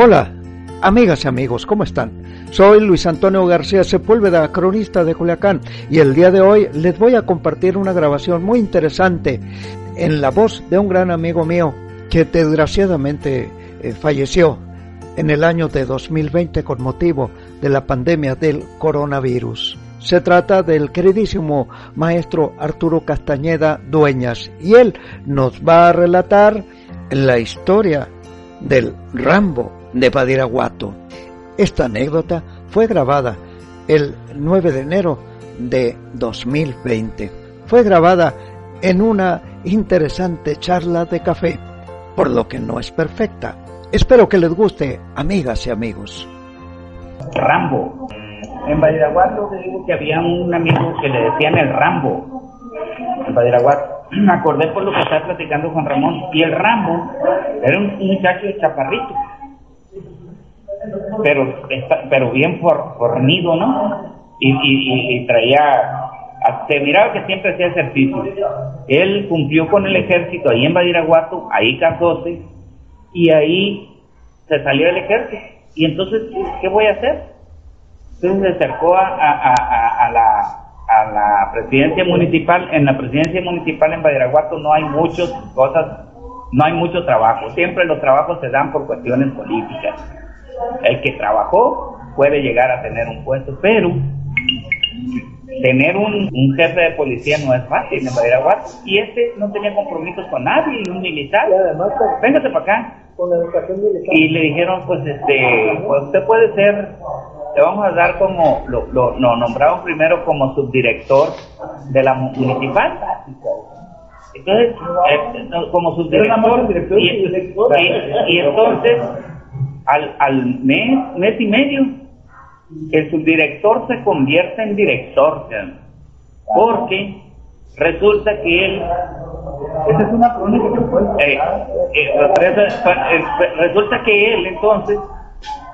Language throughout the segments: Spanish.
Hola, amigas y amigos, ¿cómo están? Soy Luis Antonio García Sepúlveda, cronista de Culiacán, y el día de hoy les voy a compartir una grabación muy interesante en la voz de un gran amigo mío que desgraciadamente eh, falleció en el año de 2020 con motivo de la pandemia del coronavirus. Se trata del queridísimo maestro Arturo Castañeda Dueñas y él nos va a relatar la historia del Rambo de Padiraguato. Esta anécdota fue grabada el 9 de enero de 2020. Fue grabada en una interesante charla de café, por lo que no es perfecta. Espero que les guste, amigas y amigos. Rambo. En Badiraguato digo que había un amigo que le decían el Rambo. En Badiraguato. Me acordé por lo que estaba platicando Juan Ramón. Y el Rambo era un muchacho chaparrito. Pero, pero bien fornido, ¿no? Y, y, y, traía se miraba que siempre hacía ejercicio. Él cumplió con el ejército ahí en Badiraguato, ahí casóse, y ahí se salió del ejército. Y entonces, ¿qué voy a hacer? Entonces se acercó a, a, la, a la presidencia municipal. En la presidencia municipal en Badiraguato no hay muchas cosas, no hay mucho trabajo. Siempre los trabajos se dan por cuestiones políticas. El que trabajó puede llegar a tener un puesto, pero tener un, un, jefe de policía no es fácil en Badiraguato. Y este no tenía compromisos con nadie, y un militar. Y además, pues, véngase para acá. Con educación militar. Y le dijeron, pues, este, pues usted puede ser, te vamos a dar como, lo, lo, nombraron primero como subdirector de la municipal. Entonces, eh, como subdirector, y, y, entonces, al, al mes, mes y medio, el subdirector se convierte en director, porque resulta que él esa es una eh, eh, eh, resulta que él entonces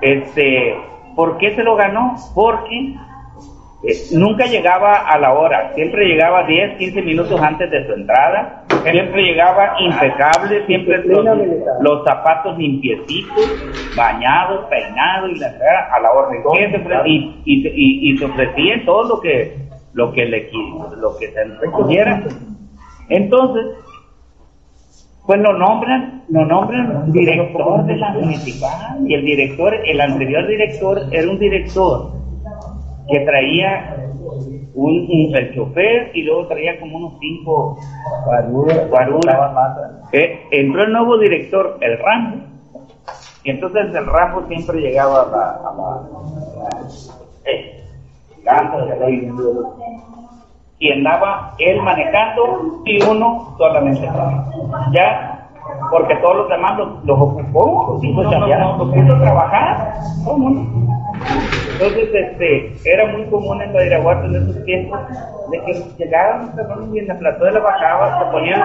este ¿por qué se lo ganó? porque nunca llegaba a la hora, siempre llegaba 10, 15 minutos antes de su entrada, siempre llegaba impecable, siempre los, zapatos limpiecitos, bañados, peinados y la a la orden. Y, y, y, se ofrecía todo lo que lo que le lo que se recogiera. Entonces, pues lo nombran, lo nombran director de la municipal y el director, el anterior director era un director que traía un, el chofer y luego traía como unos cinco guaruras. Eh, entró el nuevo director, el Rambo, y entonces el Rambo siempre llegaba a la, a la, eh, y andaba él manejando y uno solamente ya porque todos los demás los, ocupó los, puso a trabajar entonces, este, era muy común en Badiraguato en esos tiempos de que llegaban y en la plató de la bajaba, se ponían,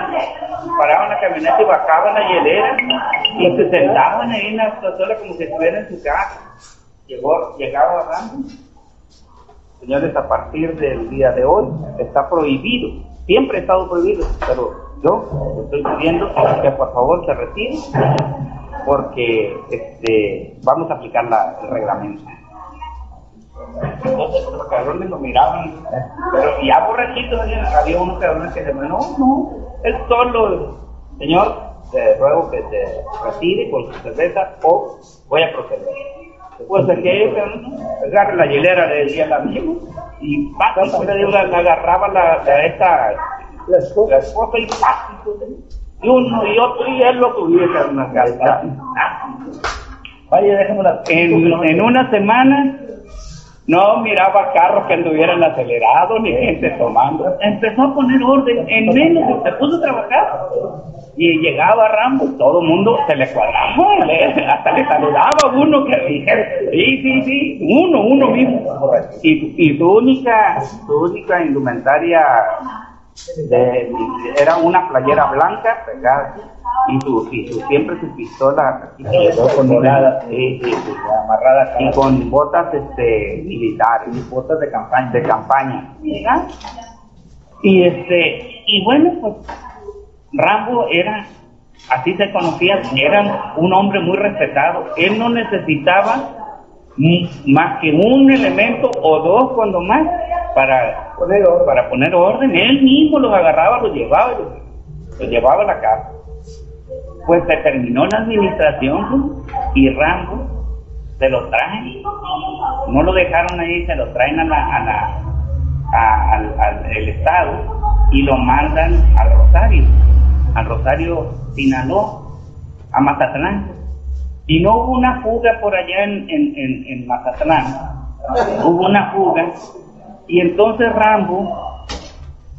paraban la camioneta y bajaban la hielera y se sentaban ahí en la platola como si estuvieran en su casa. Llegó, llegaba Rambo. Señores, a partir del día de hoy está prohibido, siempre ha estado prohibido, pero yo estoy pidiendo que por favor se retire porque este, vamos a aplicar la, el reglamento. Entonces los cabrones lo miraban, pero ya borrachitos había unos cabrones que decían, no, no, es solo, señor, te ruego que te retire con su cerveza o voy a proceder. Pues que agarra la hielera del amigo y pasa, pues, le agarraba la, la, esta, la esposa, y pasa, y uno y otro y él lo tuviera una calza. Vaya, déjame en, en una semana no miraba carros que anduvieran acelerados ni gente tomando. Empezó a poner orden en menos, se puso a trabajar. Y llegaba Rambo, todo el mundo se le cuadraba, hasta le saludaba uno que dijera, sí, sí, sí, uno, uno mismo. Y, y su única, su única indumentaria de, era una playera blanca pegada y su, y su siempre su pistola y, amarrada y con botas este militares y botas de campaña. De campaña. Y este y bueno pues Rambo era así se conocían, era un hombre muy respetado. Él no necesitaba más que un elemento o dos cuando más para poner orden. Para poner orden. Él mismo los agarraba, los llevaba, los, llevaba a la casa. Pues se terminó la administración y Rambo se lo traen. No lo dejaron ahí, se lo traen a la, a la al, el Estado y lo mandan al Rosario, al Rosario Sinaloa, a Mazatlán. Y no hubo una fuga por allá en, en, en, Mazatlán, hubo una fuga. Y entonces Rambo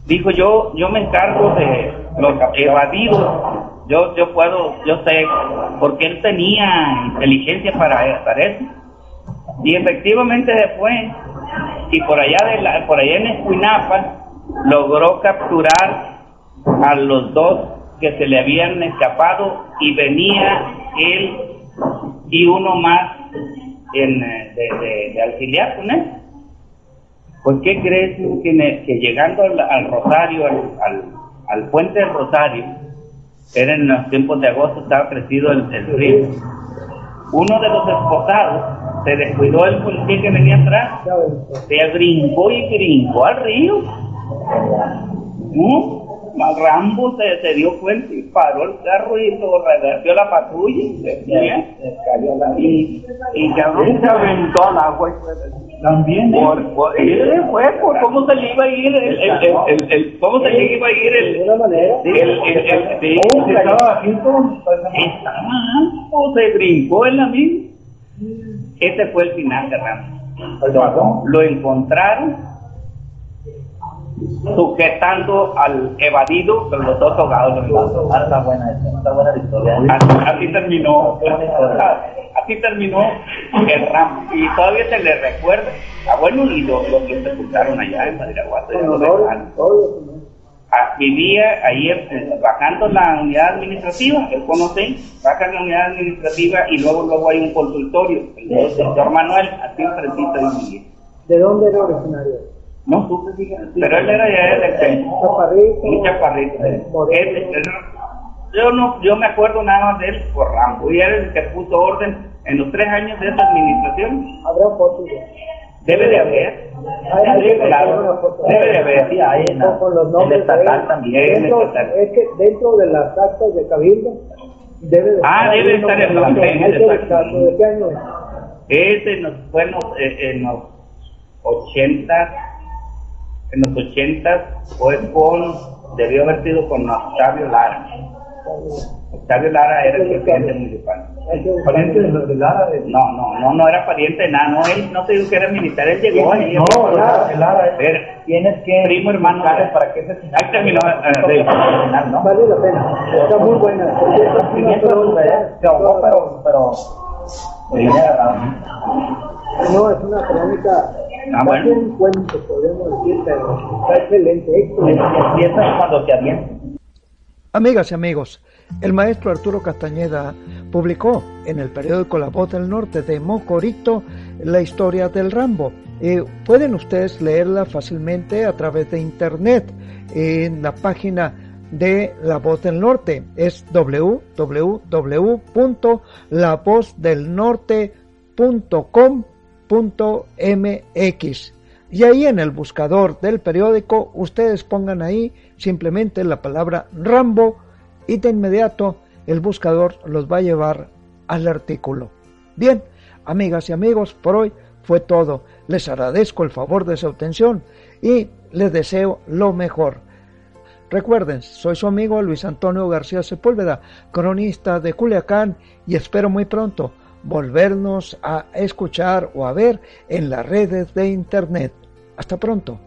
dijo, yo, yo me encargo de los evadidos, yo, yo puedo, yo sé, porque él tenía inteligencia para, para eso. Y efectivamente después, y por allá, de la, por allá en Escuinapa, logró capturar a los dos que se le habían escapado y venía él y uno más en, eh, de, de, auxiliar con él. Pues, ¿qué crees que, llegando al, Rosario, al, al, puente del Rosario, era en los tiempos de agosto, estaba crecido el, río. Uno de los esposados se descuidó el policía que venía atrás, se brincó y brincó al río. ¿Mm? Rambo se, se, dio cuenta y paró el carro y lo revertió la patrulla. Y, y cabrón se aventó al agua. También por, por, él fue por cómo se le iba a ir el, el, el, el cómo se le iba a ir el de manera. el, estaba estaba se brincó en la misma. Ese fue el final de Rambo. Lo encontraron sujetando al evadido, pero los dos ahogados. Ah, está buena, está buena historia. Así, terminó, así terminó el RAM. Y todavía se le recuerda a bueno y los, que se sepultaron allá en Madiraguato. Ah, vivía ahí eh, bajando la unidad administrativa, él conoce, baja la unidad administrativa y luego luego hay un consultorio, el doctor Manuel, así enfrentito de ¿De dónde era originario? No supe, Pero él era ya. Chaparrito. Un chaparrito. yo no, yo me acuerdo nada más de él por Rambo. Y era el que puso orden en los tres años de esa administración. Habrá fotos. Debe de haber. Debe, de haber. Sí, hay en con los nombres estatal también. Es que dentro de las actas de Cabildo debe de Ah, debe estar el plantel. ¿De qué año es? Ese nos fue en los, eh, en los 80 en los 80 fue con, debió haber sido con Octavio Lara. Octavio Lara era el presidente municipal. ¿Pariente de Lara? No, no, no, no era pariente de nada, no, él no te dijo que era militar, él llegó ahí. No, Lara, Lara, tienes que... Primo hermano. Para que se... Ahí terminó, eh, ¿no? Vale la pena, está muy buena. Se ahogó, pero... pero no, es una crónica Ah, bueno. un cuento, podemos decir, pero está excelente. Empieza cuando te avientan. Amigas y amigos, el maestro Arturo Castañeda publicó en el periódico La Voz del Norte de Mocorito la historia del Rambo. Eh, pueden ustedes leerla fácilmente a través de internet en la página de La Voz del Norte. Es www.lavozdelnorte.com .mx y ahí en el buscador del periódico ustedes pongan ahí simplemente la palabra Rambo y de inmediato el buscador los va a llevar al artículo. Bien, amigas y amigos, por hoy fue todo. Les agradezco el favor de su atención y les deseo lo mejor. Recuerden, soy su amigo Luis Antonio García Sepúlveda, cronista de Culiacán y espero muy pronto volvernos a escuchar o a ver en las redes de Internet. Hasta pronto.